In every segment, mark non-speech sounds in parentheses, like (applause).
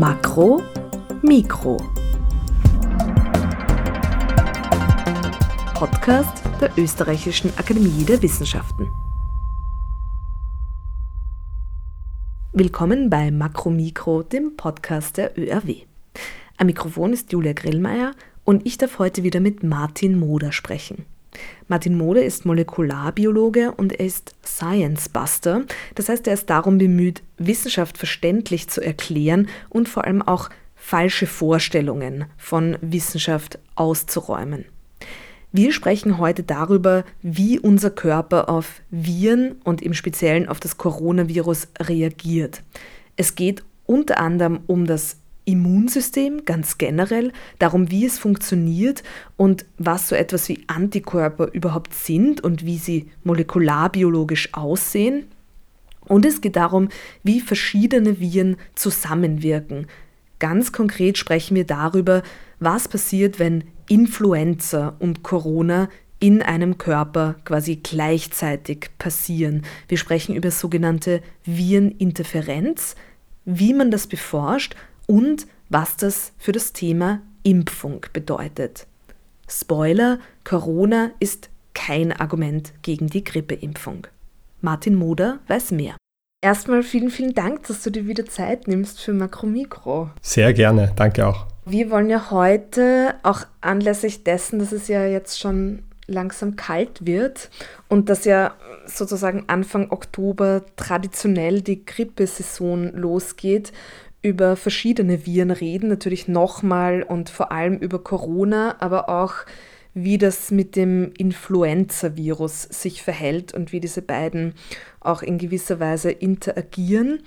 Makro, Mikro. Podcast der Österreichischen Akademie der Wissenschaften. Willkommen bei Makro Mikro, dem Podcast der ÖRW. Am Mikrofon ist Julia Grillmeier und ich darf heute wieder mit Martin Moder sprechen. Martin Moder ist Molekularbiologe und er ist Science Buster. Das heißt, er ist darum bemüht, Wissenschaft verständlich zu erklären und vor allem auch falsche Vorstellungen von Wissenschaft auszuräumen. Wir sprechen heute darüber, wie unser Körper auf Viren und im Speziellen auf das Coronavirus reagiert. Es geht unter anderem um das Immunsystem ganz generell, darum, wie es funktioniert und was so etwas wie Antikörper überhaupt sind und wie sie molekularbiologisch aussehen. Und es geht darum, wie verschiedene Viren zusammenwirken. Ganz konkret sprechen wir darüber, was passiert, wenn Influenza und Corona in einem Körper quasi gleichzeitig passieren. Wir sprechen über sogenannte Vireninterferenz, wie man das beforscht und was das für das Thema Impfung bedeutet. Spoiler, Corona ist kein Argument gegen die Grippeimpfung. Martin Moder weiß mehr. Erstmal vielen, vielen Dank, dass du dir wieder Zeit nimmst für Makromikro. Sehr gerne, danke auch. Wir wollen ja heute, auch anlässlich dessen, dass es ja jetzt schon langsam kalt wird und dass ja sozusagen Anfang Oktober traditionell die Grippesaison losgeht, über verschiedene Viren reden, natürlich nochmal und vor allem über Corona, aber auch wie das mit dem Influenza-Virus sich verhält und wie diese beiden auch in gewisser Weise interagieren.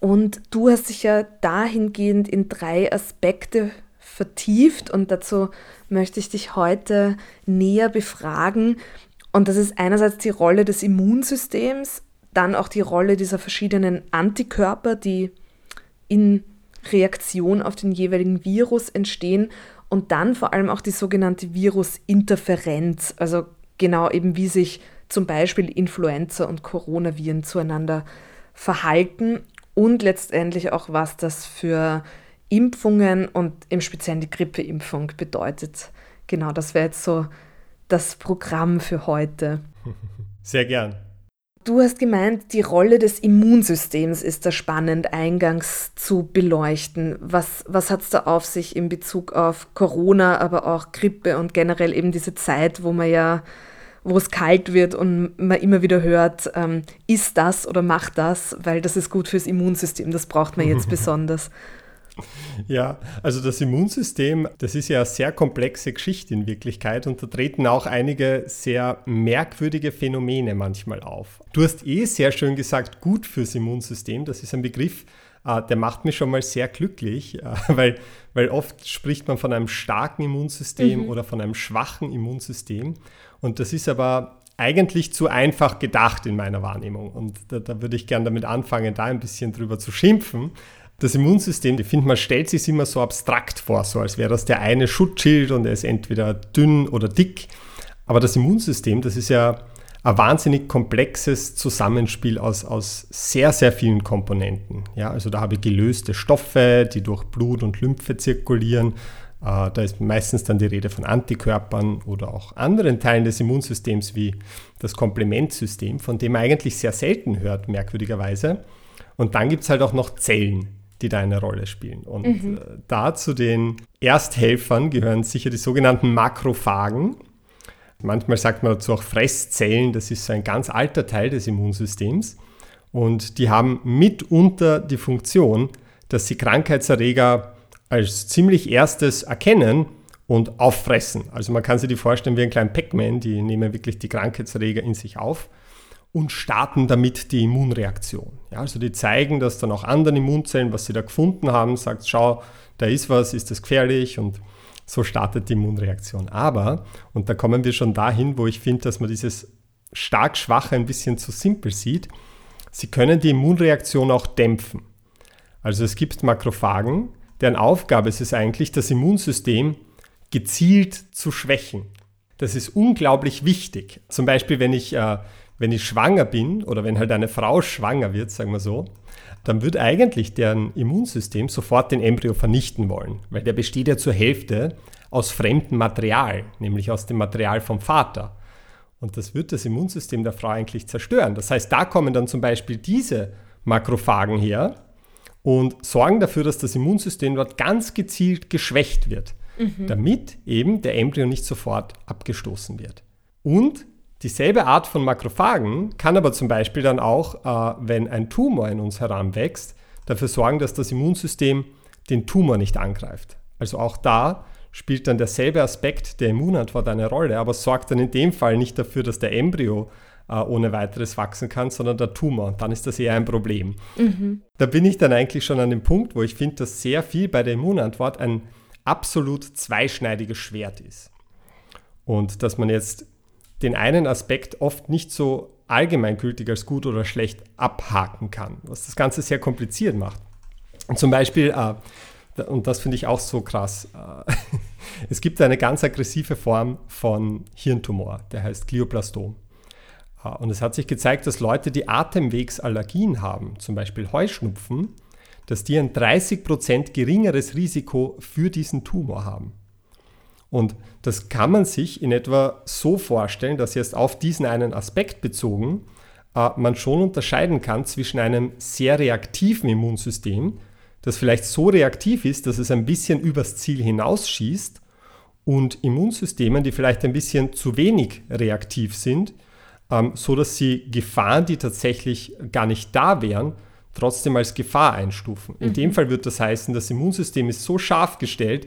Und du hast dich ja dahingehend in drei Aspekte vertieft und dazu möchte ich dich heute näher befragen. Und das ist einerseits die Rolle des Immunsystems, dann auch die Rolle dieser verschiedenen Antikörper, die in Reaktion auf den jeweiligen Virus entstehen und dann vor allem auch die sogenannte Virusinterferenz, also genau eben wie sich zum Beispiel Influenza und Coronaviren zueinander verhalten und letztendlich auch, was das für Impfungen und im Speziellen die Grippeimpfung bedeutet. Genau, das wäre jetzt so das Programm für heute. Sehr gern. Du hast gemeint, die Rolle des Immunsystems ist da spannend eingangs zu beleuchten. Was, was hat es da auf sich in Bezug auf Corona, aber auch Grippe und generell eben diese Zeit, wo man ja, wo es kalt wird und man immer wieder hört, ähm, ist das oder macht das, weil das ist gut fürs Immunsystem, das braucht man jetzt (laughs) besonders. (laughs) Ja, also das Immunsystem, das ist ja eine sehr komplexe Geschichte in Wirklichkeit und da treten auch einige sehr merkwürdige Phänomene manchmal auf. Du hast eh sehr schön gesagt, gut fürs Immunsystem, das ist ein Begriff, äh, der macht mich schon mal sehr glücklich, äh, (laughs) weil, weil oft spricht man von einem starken Immunsystem mhm. oder von einem schwachen Immunsystem und das ist aber eigentlich zu einfach gedacht in meiner Wahrnehmung. Und da, da würde ich gerne damit anfangen, da ein bisschen drüber zu schimpfen. Das Immunsystem, ich finde, man stellt sich immer so abstrakt vor, so als wäre das der eine Schutzschild und er ist entweder dünn oder dick. Aber das Immunsystem, das ist ja ein wahnsinnig komplexes Zusammenspiel aus, aus sehr, sehr vielen Komponenten. Ja, also da habe ich gelöste Stoffe, die durch Blut und Lymphe zirkulieren. Äh, da ist meistens dann die Rede von Antikörpern oder auch anderen Teilen des Immunsystems wie das Komplementsystem, von dem man eigentlich sehr selten hört, merkwürdigerweise. Und dann gibt es halt auch noch Zellen, die da eine Rolle spielen. Und mhm. Äh, da zu den Ersthelfern gehören sicher die sogenannten Makrophagen. Manchmal sagt man dazu auch Fresszellen, das ist so ein ganz alter Teil des Immunsystems. Und die haben mitunter die Funktion, dass sie Krankheitserreger als ziemlich erstes erkennen und auffressen. Also man kann sich die vorstellen wie ein kleiner Pac-Man, die nehmen wirklich die Krankheitserreger in sich auf und starten damit die Immunreaktion. Ja, also die zeigen das dann auch anderen Immunzellen, was sie da gefunden haben, sagt, schau, da ist was, ist das gefährlich und so startet die Immunreaktion. Aber, und da kommen wir schon dahin, wo ich finde, dass man dieses stark schwache ein bisschen zu simpel sieht, sie können die Immunreaktion auch dämpfen. Also es gibt Makrophagen, deren Aufgabe ist es eigentlich, das Immunsystem gezielt zu schwächen. Das ist unglaublich wichtig. Zum Beispiel, wenn ich äh, wenn ich schwanger bin oder wenn halt eine Frau schwanger wird, sagen wir so, dann wird eigentlich deren Immunsystem sofort den Embryo vernichten wollen, weil der besteht ja zur Hälfte aus fremdem Material, nämlich aus dem Material vom Vater. Und das wird das Immunsystem der Frau eigentlich zerstören. Das heißt, da kommen dann zum Beispiel diese Makrophagen her und sorgen dafür, dass das Immunsystem dort ganz gezielt geschwächt wird, mhm. damit eben der Embryo nicht sofort abgestoßen wird. Und Dieselbe Art von Makrophagen kann aber zum Beispiel dann auch, äh, wenn ein Tumor in uns heranwächst, dafür sorgen, dass das Immunsystem den Tumor nicht angreift. Also auch da spielt dann derselbe Aspekt der Immunantwort eine Rolle, aber sorgt dann in dem Fall nicht dafür, dass der Embryo äh, ohne weiteres wachsen kann, sondern der Tumor. Dann ist das eher ein Problem. Mhm. Da bin ich dann eigentlich schon an dem Punkt, wo ich finde, dass sehr viel bei der Immunantwort ein absolut zweischneidiges Schwert ist. Und dass man jetzt den einen Aspekt oft nicht so allgemeingültig als gut oder schlecht abhaken kann, was das Ganze sehr kompliziert macht. Und zum Beispiel, äh, und das finde ich auch so krass, äh, (laughs) es gibt eine ganz aggressive Form von Hirntumor, der heißt Glioblastom. Äh, und es hat sich gezeigt, dass Leute, die Atemwegsallergien haben, zum Beispiel Heuschnupfen, dass die ein 30% geringeres Risiko für diesen Tumor haben. Und das kann man sich in etwa so vorstellen, dass jetzt auf diesen einen Aspekt bezogen äh, man schon unterscheiden kann zwischen einem sehr reaktiven Immunsystem, das vielleicht so reaktiv ist, dass es ein bisschen übers Ziel hinausschießt, und Immunsystemen, die vielleicht ein bisschen zu wenig reaktiv sind, ähm, so dass sie Gefahren, die tatsächlich gar nicht da wären, trotzdem als Gefahr einstufen. In mhm. dem Fall wird das heißen, das Immunsystem ist so scharf gestellt,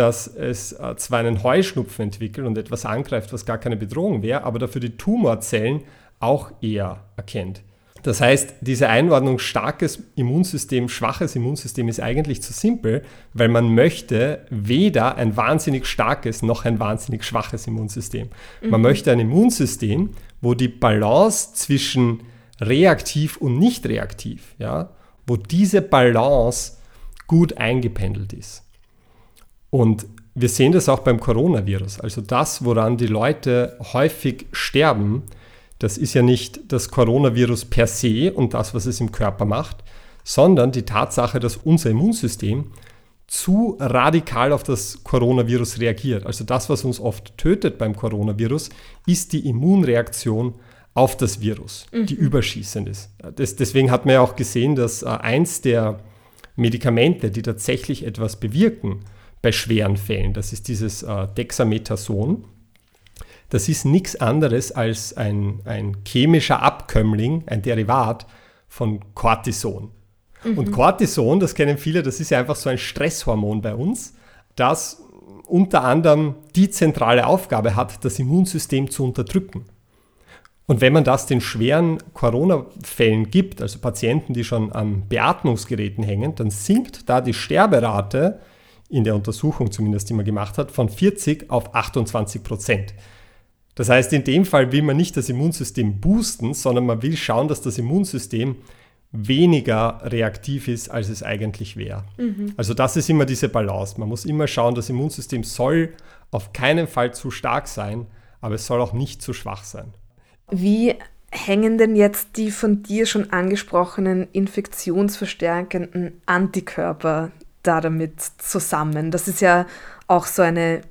dass es äh, zwar einen Heuschnupfen entwickelt und etwas angreift, was gar keine Bedrohung wäre, aber dafür die Tumorzellen auch eher erkennt. Das heißt, diese Einordnung starkes Immunsystem, schwaches Immunsystem ist eigentlich zu simpel, weil man möchte weder ein wahnsinnig starkes noch ein wahnsinnig schwaches Immunsystem. Mhm. Man möchte ein Immunsystem, wo die Balance zwischen reaktiv und nicht reaktiv, ja, wo diese Balance gut eingependelt ist. Und wir sehen das auch beim Coronavirus. Also das, woran die Leute häufig sterben, das ist ja nicht das Coronavirus per se und das, was es im Körper macht, sondern die Tatsache, dass unser Immunsystem zu radikal auf das Coronavirus reagiert. Also das, was uns oft tötet beim Coronavirus, ist die Immunreaktion auf das Virus, mhm. die überschießend ist. Das, deswegen hat man ja auch gesehen, dass äh, eins der Medikamente, die tatsächlich etwas bewirken, bei schweren Fällen. Das ist dieses äh, Dexamethason. Das ist nichts anderes als ein, ein chemischer Abkömmling, ein Derivat von Cortison. Mhm. Und Cortison, das kennen viele, das ist ja einfach so ein Stresshormon bei uns, das unter anderem die zentrale Aufgabe hat, das Immunsystem zu unterdrücken. Und wenn man das den schweren Corona-Fällen gibt, also Patienten, die schon an Beatmungsgeräten hängen, dann sinkt da die Sterberate in der Untersuchung zumindest, die man gemacht hat, von 40 auf 28 Prozent. Das heißt, in dem Fall will man nicht das Immunsystem boosten, sondern man will schauen, dass das Immunsystem weniger reaktiv ist, als es eigentlich wäre. Mhm. Also das ist immer diese Balance. Man muss immer schauen, das Immunsystem soll auf keinen Fall zu stark sein, aber es soll auch nicht zu schwach sein. Wie hängen denn jetzt die von dir schon angesprochenen infektionsverstärkenden Antikörper da damit zusammen? Das ist ja auch so eine,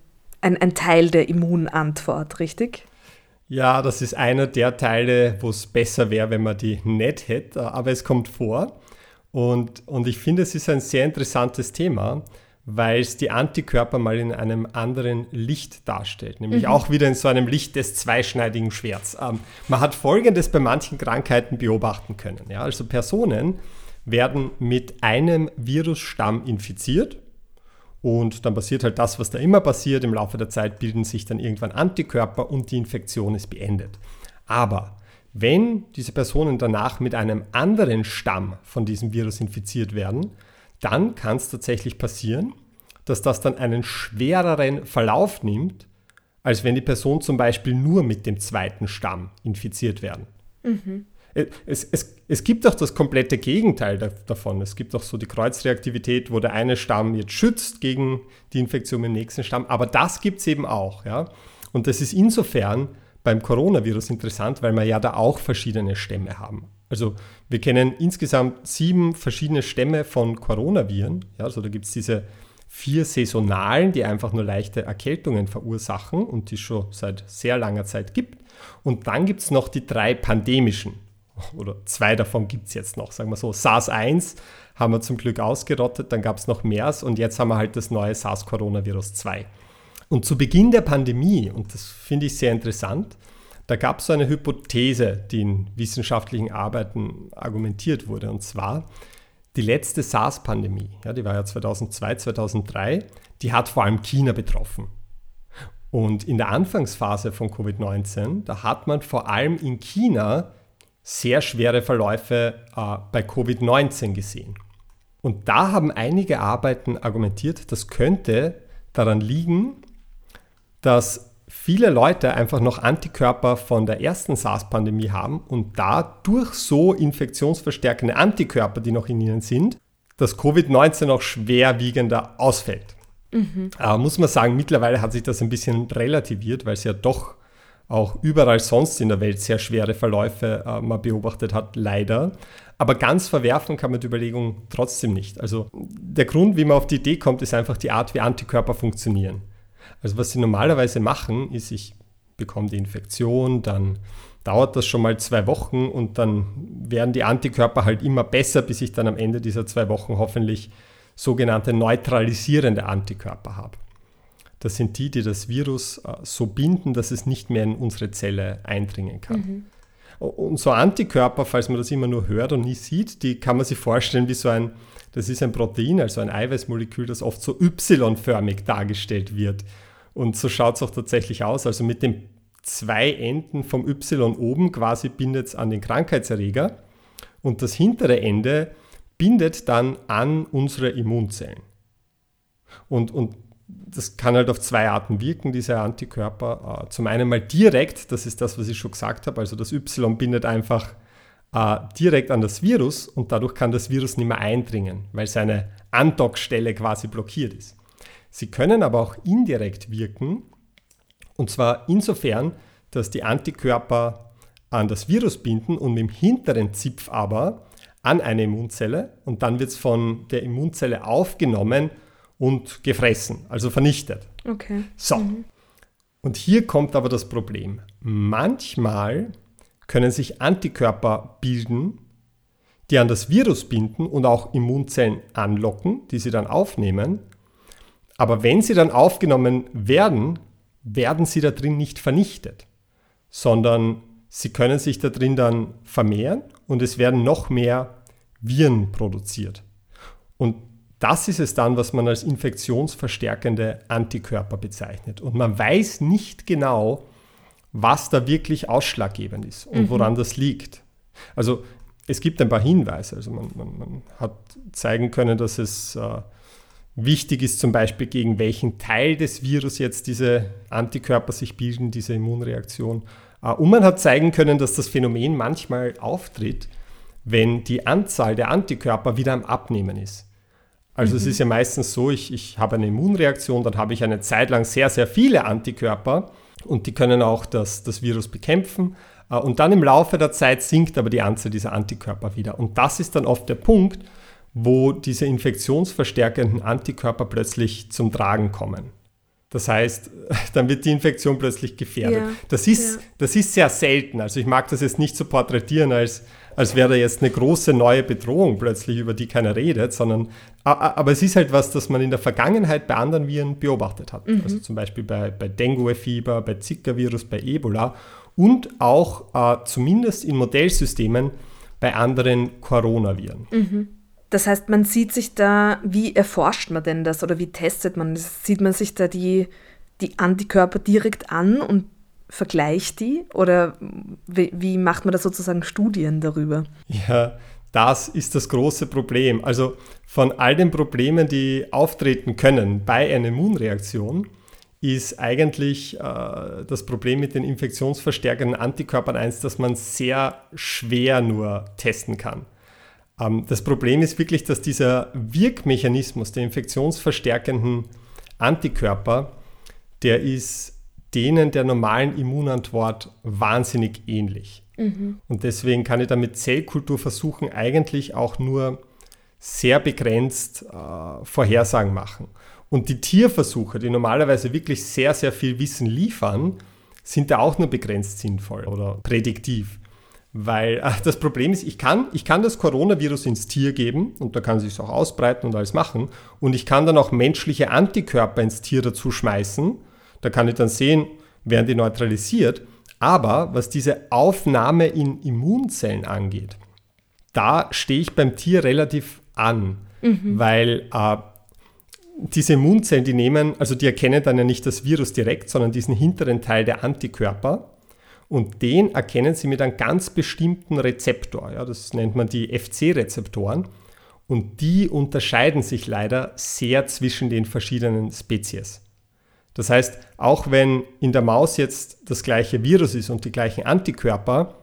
ein, ein Teil der Immunantwort, richtig? Ja, das ist einer der Teile, wo es besser wäre, wenn man die nicht hätte, aber es kommt vor. Und, und ich finde, es ist ein sehr interessantes Thema, weil es die Antikörper mal in einem anderen Licht darstellt, nämlich mhm. auch wieder in so einem Licht des zweischneidigen Schwerts. Ähm, man hat Folgendes bei manchen Krankheiten beobachten können. Ja? Also Personen, werden mit einem Virusstamm infiziert. Und dann passiert halt das, was da immer passiert. Im Laufe der Zeit bilden sich dann irgendwann Antikörper und die Infektion ist beendet. Aber wenn diese Personen danach mit einem anderen Stamm von diesem Virus infiziert werden, dann kann es tatsächlich passieren, dass das dann einen schwereren Verlauf nimmt, als wenn die Person zum Beispiel nur mit dem zweiten Stamm infiziert werden. Mhm. Es, es, es gibt auch das komplette Gegenteil davon. Es gibt auch so die Kreuzreaktivität, wo der eine Stamm jetzt schützt gegen die Infektion im nächsten Stamm. Aber das gibt es eben auch. Ja? Und das ist insofern beim Coronavirus interessant, weil wir ja da auch verschiedene Stämme haben. Also wir kennen insgesamt sieben verschiedene Stämme von Coronaviren. Ja, also da gibt es diese vier saisonalen, die einfach nur leichte Erkältungen verursachen und die es schon seit sehr langer Zeit gibt. Und dann gibt es noch die drei pandemischen. Oder zwei davon gibt es jetzt noch, sagen wir so. SARS-1 haben wir zum Glück ausgerottet, dann gab es noch MERS und jetzt haben wir halt das neue SARS-Coronavirus 2. Und zu Beginn der Pandemie, und das finde ich sehr interessant, da gab es so eine Hypothese, die in wissenschaftlichen Arbeiten argumentiert wurde, und zwar die letzte SARS-Pandemie, ja, die war ja 2002, 2003, die hat vor allem China betroffen. Und in der Anfangsphase von Covid-19, da hat man vor allem in China sehr schwere Verläufe äh, bei Covid-19 gesehen. Und da haben einige Arbeiten argumentiert, das könnte daran liegen, dass viele Leute einfach noch Antikörper von der ersten SARS-Pandemie haben und dadurch so infektionsverstärkende Antikörper, die noch in ihnen sind, dass Covid-19 noch schwerwiegender ausfällt. Mhm. Aber muss man sagen, mittlerweile hat sich das ein bisschen relativiert, weil es ja doch auch überall sonst in der Welt sehr schwere Verläufe äh, man beobachtet hat, leider. Aber ganz verwerfen kann man die Überlegung trotzdem nicht. Also der Grund, wie man auf die Idee kommt, ist einfach die Art, wie Antikörper funktionieren. Also was sie normalerweise machen, ist, ich bekomme die Infektion, dann dauert das schon mal zwei Wochen und dann werden die Antikörper halt immer besser, bis ich dann am Ende dieser zwei Wochen hoffentlich sogenannte neutralisierende Antikörper habe. Das sind die, die das Virus äh, so binden, dass es nicht mehr in unsere Zelle eindringen kann. Mhm. Und so Antikörper, falls man das immer nur hört und nie sieht, die kann man sich vorstellen wie so ein, das ist ein Protein, also ein Eiweißmolekül, das oft so Y-förmig dargestellt wird. Und so schaut es auch tatsächlich aus. Also mit den zwei Enden vom Y oben quasi bindet es an den Krankheitserreger und das hintere Ende bindet dann an unsere Immunzellen. Und, und das kann halt auf zwei Arten wirken, diese Antikörper. Äh, zum einen mal direkt, das ist das, was ich schon gesagt habe, also das Y bindet einfach äh, direkt an das Virus und dadurch kann das Virus nicht mehr eindringen, weil seine Andockstelle quasi blockiert ist. Sie können aber auch indirekt wirken und zwar insofern, dass die Antikörper an das Virus binden und dem hinteren Zipf aber an eine Immunzelle und dann wird es von der Immunzelle aufgenommen und gefressen, also vernichtet. Okay. So. Mhm. Und hier kommt aber das Problem. Manchmal können sich Antikörper bilden, die an das Virus binden und auch Immunzellen anlocken, die sie dann aufnehmen. Aber wenn sie dann aufgenommen werden, werden sie da drin nicht vernichtet, sondern sie können sich da drin dann vermehren und es werden noch mehr Viren produziert. Und das ist es dann, was man als infektionsverstärkende Antikörper bezeichnet. Und man weiß nicht genau, was da wirklich ausschlaggebend ist und mhm. woran das liegt. Also es gibt ein paar Hinweise. Also man, man, man hat zeigen können, dass es äh, wichtig ist, zum Beispiel gegen welchen Teil des Virus jetzt diese Antikörper sich bilden, diese Immunreaktion. Äh, und man hat zeigen können, dass das Phänomen manchmal auftritt, wenn die Anzahl der Antikörper wieder am Abnehmen ist. Also mhm. es ist ja meistens so, ich, ich habe eine Immunreaktion, dann habe ich eine Zeit lang sehr, sehr viele Antikörper und die können auch das, das Virus bekämpfen. Äh, und dann im Laufe der Zeit sinkt aber die Anzahl dieser Antikörper wieder. Und das ist dann oft der Punkt, wo diese infektionsverstärkenden Antikörper plötzlich zum Tragen kommen. Das heißt, (laughs) dann wird die Infektion plötzlich gefährdet. Ja, das, ist, ja. das ist sehr selten. Also ich mag das jetzt nicht so porträtieren, als als wäre da jetzt eine große neue Bedrohung plötzlich, über die keiner redet, sondern aber es ist halt was, das man in der Vergangenheit bei anderen Viren beobachtet hat. Mhm. Also zum Beispiel bei, bei Dengue-Fieber, bei Zika-Virus, bei Ebola und auch äh, zumindest in Modellsystemen bei anderen Coronaviren. Mhm. Das heißt, man sieht sich da, wie erforscht man denn das oder wie testet man das? Sieht man sich da die, die Antikörper direkt an und vergleicht die oder wie, wie macht man da sozusagen Studien darüber? Ja, das ist das große Problem. Also von all den Problemen, die auftreten können bei einer Immunreaktion, ist eigentlich äh, das Problem mit den infektionsverstärkenden Antikörpern eins, das man sehr schwer nur testen kann. Ähm, das Problem ist wirklich, dass dieser Wirkmechanismus der infektionsverstärkenden Antikörper, der ist denen der normalen Immunantwort wahnsinnig ähnlich. Mhm. Und deswegen kann ich da mit Zellkulturversuchen eigentlich auch nur sehr begrenzt äh, Vorhersagen machen. Und die Tierversuche, die normalerweise wirklich sehr, sehr viel Wissen liefern, sind da auch nur begrenzt sinnvoll oder prädiktiv. Weil äh, das Problem ist, ich kann, ich kann das Coronavirus ins Tier geben und da kann es sich auch ausbreiten und alles machen. Und ich kann dann auch menschliche Antikörper ins Tier dazu schmeißen. Da kann ich dann sehen, werden die neutralisiert. Aber was diese Aufnahme in Immunzellen angeht, da stehe ich beim Tier relativ an, mhm. weil äh, diese Immunzellen, die nehmen, also die erkennen dann ja nicht das Virus direkt, sondern diesen hinteren Teil der Antikörper. Und den erkennen sie mit einem ganz bestimmten Rezeptor. Ja, das nennt man die FC-Rezeptoren. Und die unterscheiden sich leider sehr zwischen den verschiedenen Spezies. Das heißt, auch wenn in der Maus jetzt das gleiche Virus ist und die gleichen Antikörper,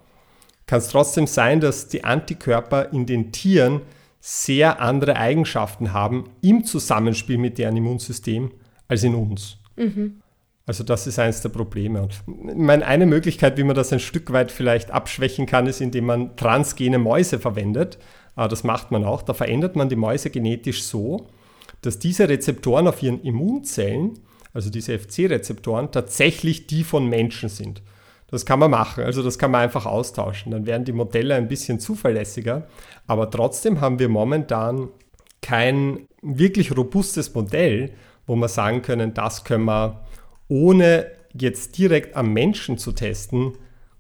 kann es trotzdem sein, dass die Antikörper in den Tieren sehr andere Eigenschaften haben im Zusammenspiel mit deren Immunsystem als in uns. Mhm. Also das ist eines der Probleme. Und meine, eine Möglichkeit, wie man das ein Stück weit vielleicht abschwächen kann, ist, indem man transgene Mäuse verwendet. Aber das macht man auch. Da verändert man die Mäuse genetisch so, dass diese Rezeptoren auf ihren Immunzellen, also diese FC-Rezeptoren, tatsächlich die von Menschen sind. Das kann man machen, also das kann man einfach austauschen. Dann werden die Modelle ein bisschen zuverlässiger, aber trotzdem haben wir momentan kein wirklich robustes Modell, wo wir sagen können, das können wir ohne jetzt direkt am Menschen zu testen,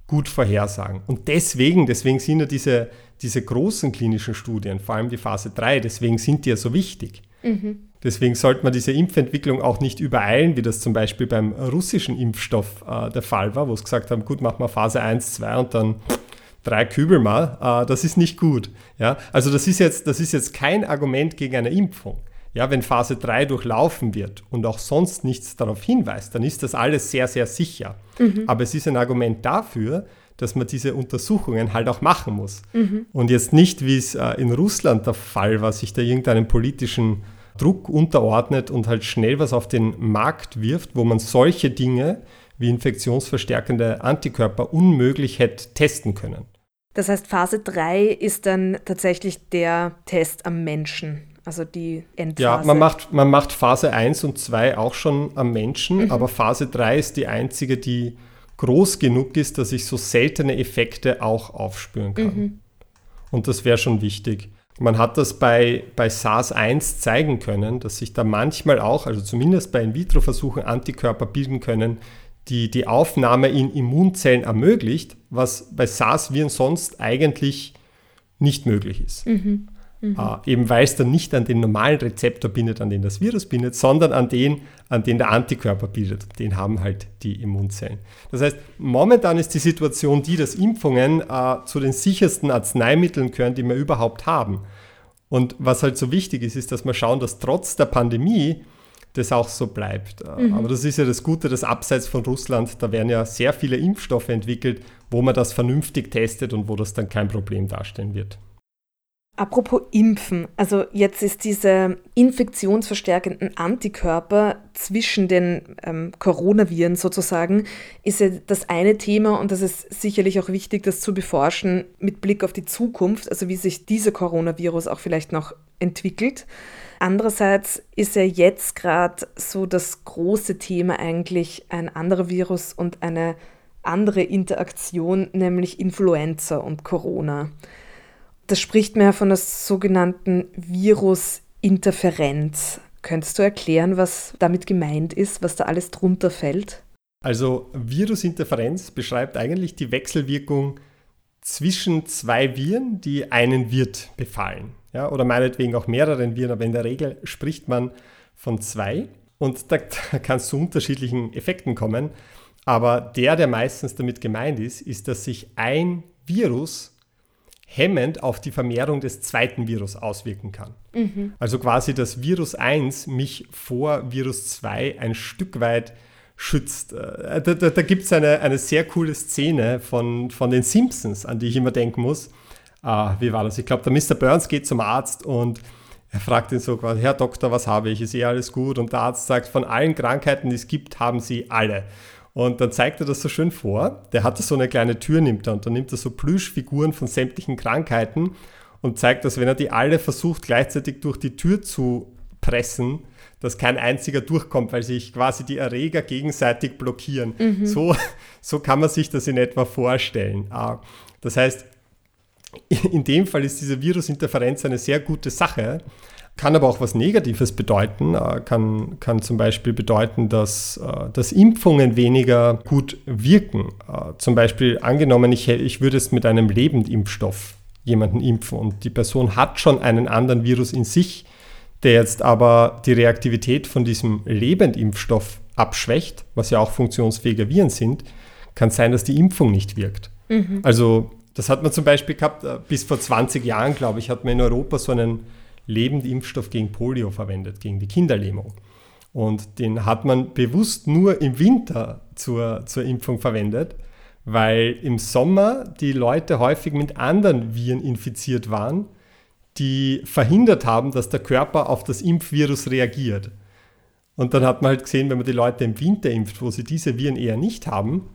gut vorhersagen. Und deswegen, deswegen sind ja diese, diese großen klinischen Studien, vor allem die Phase 3, deswegen sind die ja so wichtig. Mhm. Deswegen sollte man diese Impfentwicklung auch nicht übereilen, wie das zum Beispiel beim russischen Impfstoff äh, der Fall war, wo es gesagt haben, gut, machen wir Phase 1, 2 und dann drei Kübel mal. Äh, das ist nicht gut. Ja? Also das ist, jetzt, das ist jetzt kein Argument gegen eine Impfung. Ja, wenn Phase 3 durchlaufen wird und auch sonst nichts darauf hinweist, dann ist das alles sehr, sehr sicher. Mhm. Aber es ist ein Argument dafür, dass man diese Untersuchungen halt auch machen muss. Mhm. Und jetzt nicht, wie es äh, in Russland der Fall war, sich da irgendeinen politischen Druck unterordnet und halt schnell was auf den Markt wirft, wo man solche Dinge wie infektionsverstärkende Antikörper unmöglich hätte testen können. Das heißt, Phase 3 ist dann tatsächlich der Test am Menschen, also die Endphase. Ja, man macht, man macht Phase 1 und 2 auch schon am Menschen, mhm. aber Phase 3 ist die einzige, die groß genug ist, dass ich so seltene Effekte auch aufspüren kann. Mhm. Und das wäre schon wichtig. Man hat das bei, bei SARS-1 zeigen können, dass sich da manchmal auch, also zumindest bei In-vitro-Versuchen, Antikörper bilden können, die die Aufnahme in Immunzellen ermöglicht, was bei SARS-Viren sonst eigentlich nicht möglich ist. Mhm. Mhm. Äh, eben weil es dann nicht an den normalen Rezeptor bindet, an den das Virus bindet, sondern an den, an den der Antikörper bildet. Den haben halt die Immunzellen. Das heißt, momentan ist die Situation die, dass Impfungen äh, zu den sichersten Arzneimitteln gehören, die wir überhaupt haben. Und was halt so wichtig ist, ist, dass wir schauen, dass trotz der Pandemie das auch so bleibt. Äh, mhm. Aber das ist ja das Gute, dass abseits von Russland, da werden ja sehr viele Impfstoffe entwickelt, wo man das vernünftig testet und wo das dann kein Problem darstellen wird. Apropos Impfen, also jetzt ist diese infektionsverstärkenden Antikörper zwischen den ähm, Coronaviren sozusagen, ist ja das eine Thema und das ist sicherlich auch wichtig, das zu beforschen mit Blick auf die Zukunft, also wie sich dieser Coronavirus auch vielleicht noch entwickelt. Andererseits ist ja jetzt gerade so das große Thema eigentlich ein anderer Virus und eine andere Interaktion, nämlich Influenza und Corona. Das spricht mehr von der sogenannten Virusinterferenz. Könntest du erklären, was damit gemeint ist, was da alles drunter fällt? Also Virusinterferenz beschreibt eigentlich die Wechselwirkung zwischen zwei Viren, die einen Wirt befallen. Ja, oder meinetwegen auch mehreren Viren, aber in der Regel spricht man von zwei. Und da, da kann es zu unterschiedlichen Effekten kommen. Aber der, der meistens damit gemeint ist, ist, dass sich ein Virus hemmend auf die Vermehrung des zweiten Virus auswirken kann. Mhm. Also quasi das Virus 1 mich vor Virus 2 ein Stück weit schützt. Äh, da, da, da gibt es eine, eine sehr coole Szene von, von den Simpsons, an die ich immer denken muss. Ah, wie war das? Ich glaube, der Mr. Burns geht zum Arzt und er fragt ihn so quasi, Herr Doktor, was habe ich? Ist eh alles gut? Und der Arzt sagt, von allen Krankheiten, die es gibt, haben Sie alle. Und dann zeigt er das so schön vor. Der hatte so eine kleine Tür, nimmt er und dann nimmt er so Plüschfiguren von sämtlichen Krankheiten und zeigt, dass wenn er die alle versucht gleichzeitig durch die Tür zu pressen, dass kein einziger durchkommt, weil sich quasi die Erreger gegenseitig blockieren. Mhm. So, (laughs) so kann man sich das in etwa vorstellen. Ah, das heißt, in dem Fall ist diese Virusinterferenz eine sehr gute Sache, kann aber auch was Negatives bedeuten, äh, kann, kann zum Beispiel bedeuten, dass, äh, dass Impfungen weniger gut wirken. Äh, zum Beispiel angenommen, ich, ich würde es mit einem Lebendimpfstoff jemanden impfen und die Person hat schon einen anderen Virus in sich, der jetzt aber die Reaktivität von diesem Lebendimpfstoff abschwächt, was ja auch funktionsfähige Viren sind, kann sein, dass die Impfung nicht wirkt. Mhm. Also das hat man zum Beispiel gehabt, bis vor 20 Jahren, glaube ich, hat man in Europa so einen Lebendimpfstoff gegen Polio verwendet, gegen die Kinderlähmung. Und den hat man bewusst nur im Winter zur, zur Impfung verwendet, weil im Sommer die Leute häufig mit anderen Viren infiziert waren, die verhindert haben, dass der Körper auf das Impfvirus reagiert. Und dann hat man halt gesehen, wenn man die Leute im Winter impft, wo sie diese Viren eher nicht haben,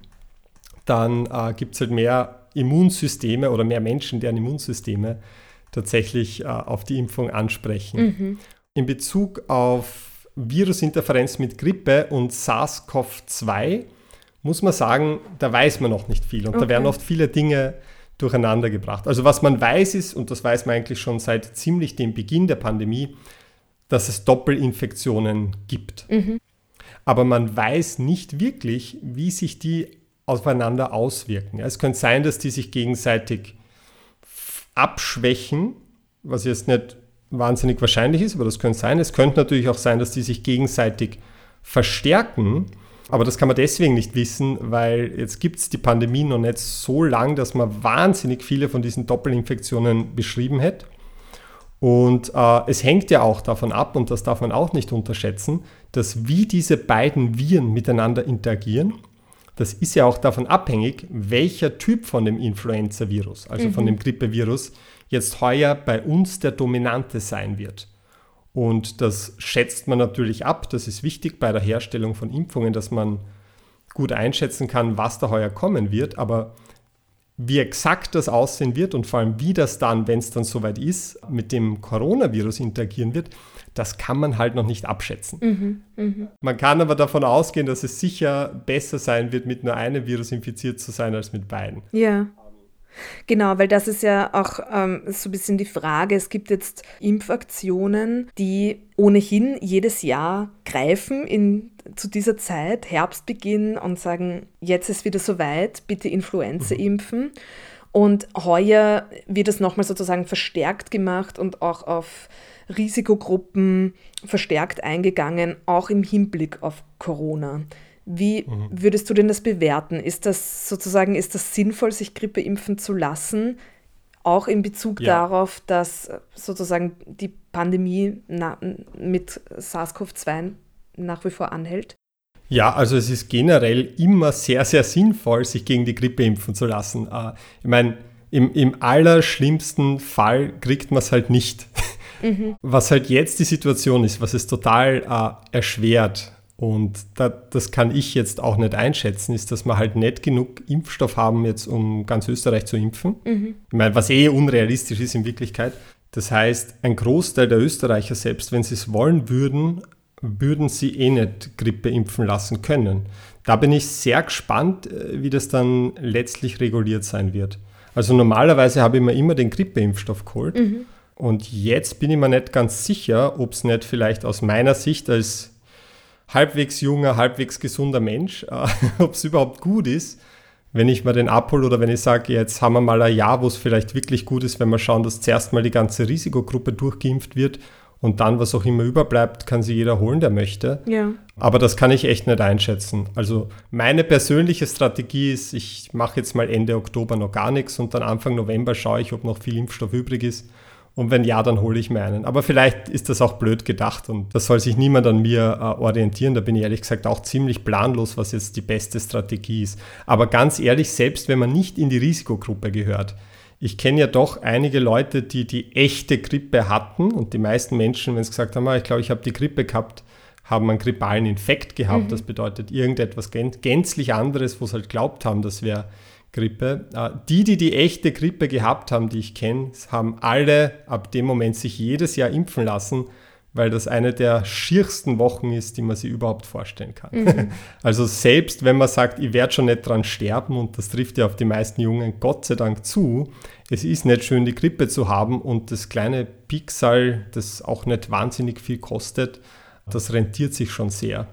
dann äh, gibt es halt mehr Immunsysteme oder mehr Menschen, deren Immunsysteme tatsächlich äh, auf die Impfung ansprechen. Mhm. In Bezug auf Virusinterferenz mit Grippe und SARS-CoV-2 muss man sagen, da weiß man noch nicht viel und okay. da werden oft viele Dinge durcheinander gebracht. Also was man weiß ist, und das weiß man eigentlich schon seit ziemlich dem Beginn der Pandemie, dass es Doppelinfektionen gibt. Mhm. Aber man weiß nicht wirklich, wie sich die aufeinander auswirken. Es könnte sein, dass die sich gegenseitig abschwächen, was jetzt nicht wahnsinnig wahrscheinlich ist, aber das könnte sein. Es könnte natürlich auch sein, dass die sich gegenseitig verstärken. Aber das kann man deswegen nicht wissen, weil jetzt gibt es die Pandemie noch nicht so lang, dass man wahnsinnig viele von diesen Doppelinfektionen beschrieben hätte. Und äh, es hängt ja auch davon ab, und das darf man auch nicht unterschätzen, dass wie diese beiden Viren miteinander interagieren das ist ja auch davon abhängig, welcher Typ von dem Influenza-Virus, also mhm. von dem Grippevirus, jetzt heuer bei uns der dominante sein wird. Und das schätzt man natürlich ab. Das ist wichtig bei der Herstellung von Impfungen, dass man gut einschätzen kann, was da heuer kommen wird. Aber wie exakt das aussehen wird und vor allem wie das dann, wenn es dann soweit ist, mit dem Coronavirus interagieren wird, das kann man halt noch nicht abschätzen. Mhm, mh. Man kann aber davon ausgehen, dass es sicher besser sein wird, mit nur einem Virus infiziert zu sein, als mit beiden. Ja. Genau, weil das ist ja auch ähm, so ein bisschen die Frage. Es gibt jetzt Impfaktionen, die ohnehin jedes Jahr greifen in, zu dieser Zeit, Herbstbeginn, und sagen, jetzt ist wieder soweit, bitte Influenza mhm. Und heuer wird es nochmal sozusagen verstärkt gemacht und auch auf Risikogruppen verstärkt eingegangen, auch im Hinblick auf Corona. Wie mhm. würdest du denn das bewerten? Ist das sozusagen, ist das sinnvoll, sich Grippe impfen zu lassen? Auch in Bezug ja. darauf, dass sozusagen die Pandemie mit SARS-CoV-2 nach wie vor anhält? Ja, also es ist generell immer sehr, sehr sinnvoll, sich gegen die Grippe impfen zu lassen. Äh, ich meine, im, im allerschlimmsten Fall kriegt man es halt nicht. (laughs) Mhm. Was halt jetzt die Situation ist, was es total äh, erschwert, und da, das kann ich jetzt auch nicht einschätzen, ist, dass wir halt nicht genug Impfstoff haben, jetzt um ganz Österreich zu impfen. Mhm. Ich meine, was eh unrealistisch ist in Wirklichkeit. Das heißt, ein Großteil der Österreicher, selbst wenn sie es wollen würden, würden sie eh nicht Grippe impfen lassen können. Da bin ich sehr gespannt, äh, wie das dann letztlich reguliert sein wird. Also normalerweise habe ich mir immer den Grippeimpfstoff geholt. Mhm. Und jetzt bin ich mir nicht ganz sicher, ob es nicht vielleicht aus meiner Sicht als halbwegs junger, halbwegs gesunder Mensch, (laughs) äh, ob es überhaupt gut ist, wenn ich mir den abhole oder wenn ich sage, jetzt haben wir mal ein Jahr, wo es vielleicht wirklich gut ist, wenn wir schauen, dass zuerst mal die ganze Risikogruppe durchgeimpft wird und dann, was auch immer überbleibt, kann sich jeder holen, der möchte. Ja. Aber das kann ich echt nicht einschätzen. Also meine persönliche Strategie ist, ich mache jetzt mal Ende Oktober noch gar nichts und dann Anfang November schaue ich, ob noch viel Impfstoff übrig ist und wenn ja, dann hole ich mir einen. Aber vielleicht ist das auch blöd gedacht und das soll sich niemand an mir äh, orientieren. Da bin ich ehrlich gesagt auch ziemlich planlos, was jetzt die beste Strategie ist. Aber ganz ehrlich, selbst wenn man nicht in die Risikogruppe gehört, ich kenne ja doch einige Leute, die die echte Grippe hatten und die meisten Menschen, wenn sie gesagt haben, ah, ich glaube, ich habe die Grippe gehabt, haben einen grippalen Infekt gehabt. Mhm. Das bedeutet irgendetwas gänzlich anderes, wo sie halt glaubt haben, das wäre Grippe. Äh, die, die die echte Grippe gehabt haben, die ich kenne, haben alle ab dem Moment sich jedes Jahr impfen lassen, weil das eine der schiersten Wochen ist, die man sich überhaupt vorstellen kann. Mhm. (laughs) Also selbst wenn man sagt, ich werde schon nicht dran sterben, und das trifft ja auf die meisten Jungen Gott sei Dank zu, es ist nicht schön, die Grippe zu haben und das kleine Pixel, das auch nicht wahnsinnig viel kostet, das rentiert sich schon sehr.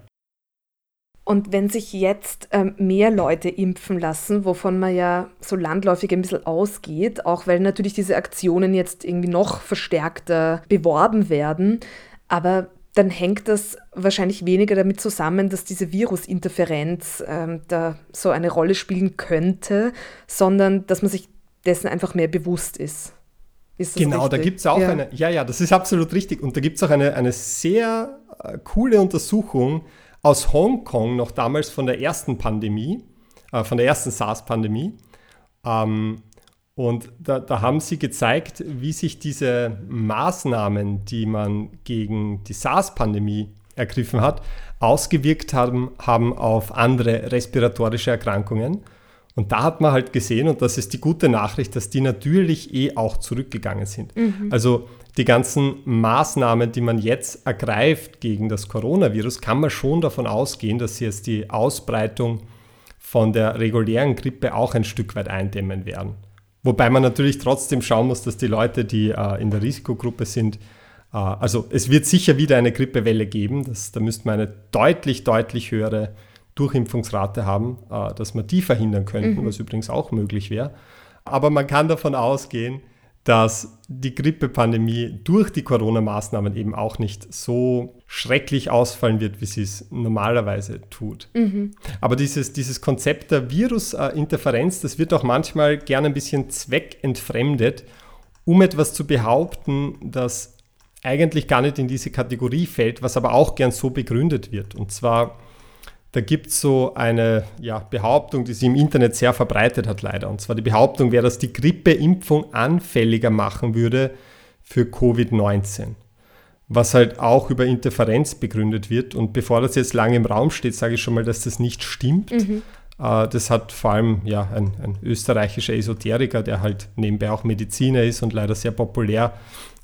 Und wenn sich jetzt ähm, mehr Leute impfen lassen, wovon man ja so landläufig ein bisschen ausgeht, auch weil natürlich diese Aktionen jetzt irgendwie noch verstärkter beworben werden, aber dann hängt das wahrscheinlich weniger damit zusammen, dass diese Virusinterferenz ähm, da so eine Rolle spielen könnte, sondern dass man sich dessen einfach mehr bewusst ist. ist genau, richtig? da gibt es auch ja. eine, ja, ja, das ist absolut richtig. Und da gibt es auch eine, eine sehr äh, coole Untersuchung, aus Hongkong noch damals von der ersten Pandemie, äh, von der ersten SARS-Pandemie. Ähm, und da, da, haben sie gezeigt, wie sich diese Maßnahmen, die man gegen die SARS-Pandemie ergriffen hat, ausgewirkt haben, haben auf andere respiratorische Erkrankungen. Und da hat man halt gesehen, und das ist die gute Nachricht, dass die natürlich eh auch zurückgegangen sind. Mhm. Also die ganzen Maßnahmen, die man jetzt ergreift gegen das Coronavirus, kann man schon davon ausgehen, dass sie jetzt die Ausbreitung von der regulären Grippe auch ein Stück weit eindämmen werden. Wobei man natürlich trotzdem schauen muss, dass die Leute, die äh, in der Risikogruppe sind, äh, also es wird sicher wieder eine Grippewelle geben, das, da müsste man eine deutlich, deutlich höhere Durchimpfungsrate haben, äh, dass man die verhindern könnten, mhm. was übrigens auch möglich wäre. Aber man kann davon ausgehen, dass die Grippepandemie durch die Corona-Maßnahmen eben auch nicht so schrecklich ausfallen wird, wie sie es normalerweise tut. Mhm. Aber dieses, dieses Konzept der Virusinterferenz, das wird auch manchmal gerne ein bisschen zweckentfremdet, um etwas zu behaupten, das eigentlich gar nicht in diese Kategorie fällt, was aber auch gern so begründet wird. Und zwar da gibt es so eine ja, Behauptung, die sich im Internet sehr verbreitet hat, leider. Und zwar die Behauptung wäre, dass die Grippeimpfung anfälliger machen würde für Covid-19. Was halt auch über Interferenz begründet wird. Und bevor das jetzt lange im Raum steht, sage ich schon mal, dass das nicht stimmt. Mhm. Äh, das hat vor allem ja, ein, ein österreichischer Esoteriker, der halt nebenbei auch Mediziner ist und leider sehr populär,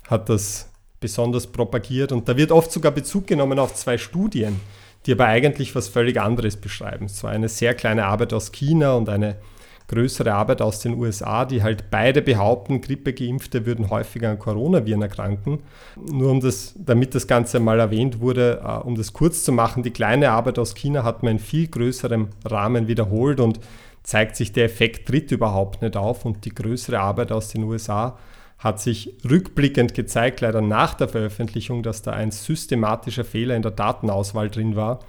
hat das besonders propagiert. Und da wird oft sogar Bezug genommen auf zwei Studien die aber eigentlich was völlig anderes beschreiben. So eine sehr kleine Arbeit aus China und eine größere Arbeit aus den USA, die halt beide behaupten, Grippegeimpfte würden häufiger an Coronaviren erkranken. Nur um das, damit das Ganze mal erwähnt wurde, uh, um das kurz zu machen, die kleine Arbeit aus China hat man in viel größerem Rahmen wiederholt und zeigt sich, der Effekt tritt überhaupt nicht auf und die größere Arbeit aus den USA hat sich rückblickend gezeigt, leider nach der Veröffentlichung, dass da ein systematischer Fehler in der Datenauswahl drin war,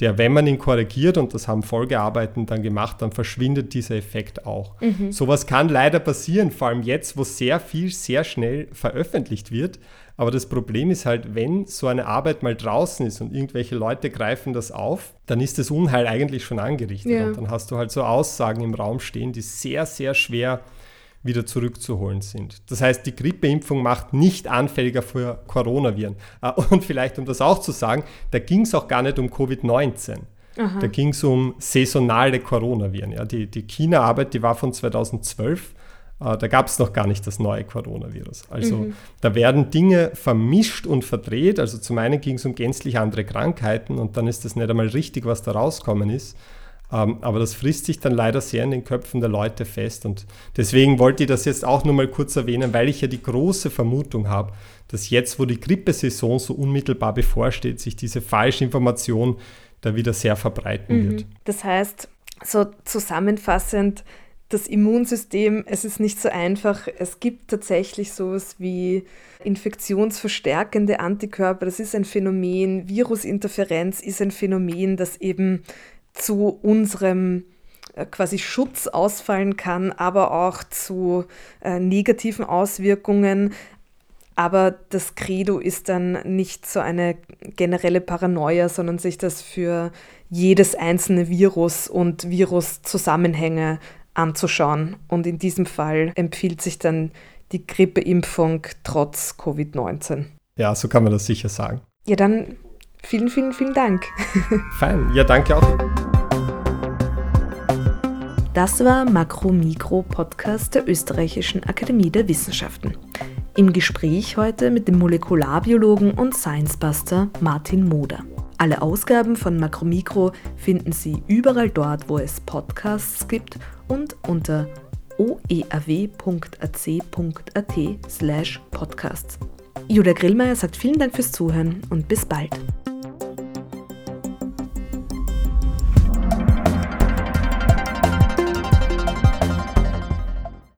der, wenn man ihn korrigiert, und das haben Folgearbeiten dann gemacht, dann verschwindet dieser Effekt auch. Mhm. Sowas kann leider passieren, vor allem jetzt, wo sehr viel sehr schnell veröffentlicht wird. Aber das Problem ist halt, wenn so eine Arbeit mal draußen ist und irgendwelche Leute greifen das auf, dann ist das Unheil eigentlich schon angerichtet. Ja. Und dann hast du halt so Aussagen im Raum stehen, die sehr, sehr schwer wieder zurückzuholen sind. Das heißt, die Grippeimpfung macht nicht anfälliger für Coronaviren. Ah, und vielleicht, um das auch zu sagen, da ging es auch gar nicht um Covid-19. Da ging es um saisonale Coronaviren. Ja, die die China-Arbeit, die war von 2012. Äh, da gab es noch gar nicht das neue Coronavirus. Also mhm. da werden Dinge vermischt und verdreht. Also zum einen ging es um gänzlich andere Krankheiten und dann ist das nicht einmal richtig, was da rauskommen ist. Ähm, aber das frisst sich dann leider sehr in den Köpfen der Leute fest. Und deswegen wollte ich das jetzt auch nur mal kurz erwähnen, weil ich ja die große Vermutung habe, dass jetzt, wo die Grippesaison so unmittelbar bevorsteht, sich diese falsche Information da wieder sehr verbreiten mhm. wird. Das heißt, so zusammenfassend, das Immunsystem, es ist nicht so einfach. Es gibt tatsächlich sowas wie infektionsverstärkende Antikörper. Das ist ein Phänomen. Virusinterferenz ist ein Phänomen, das eben zu unserem äh, quasi Schutz ausfallen kann, aber auch zu äh, negativen Auswirkungen. Aber das Credo ist dann nicht so eine generelle Paranoia, sondern sich das für jedes einzelne Virus und Viruszusammenhänge anzuschauen. Und in diesem Fall empfiehlt sich dann die Grippeimpfung trotz Covid-19. Ja, so kann man das sicher sagen. Ja, dann Vielen, vielen, vielen Dank. (laughs) Fein, ja, danke auch. Das war Makro-Mikro-Podcast der Österreichischen Akademie der Wissenschaften. Im Gespräch heute mit dem Molekularbiologen und Science-Buster Martin Moder. Alle Ausgaben von Makromikro finden Sie überall dort, wo es Podcasts gibt und unter oeaw.ac.at slash podcasts. Julia Grillmeier sagt vielen Dank fürs Zuhören und bis bald.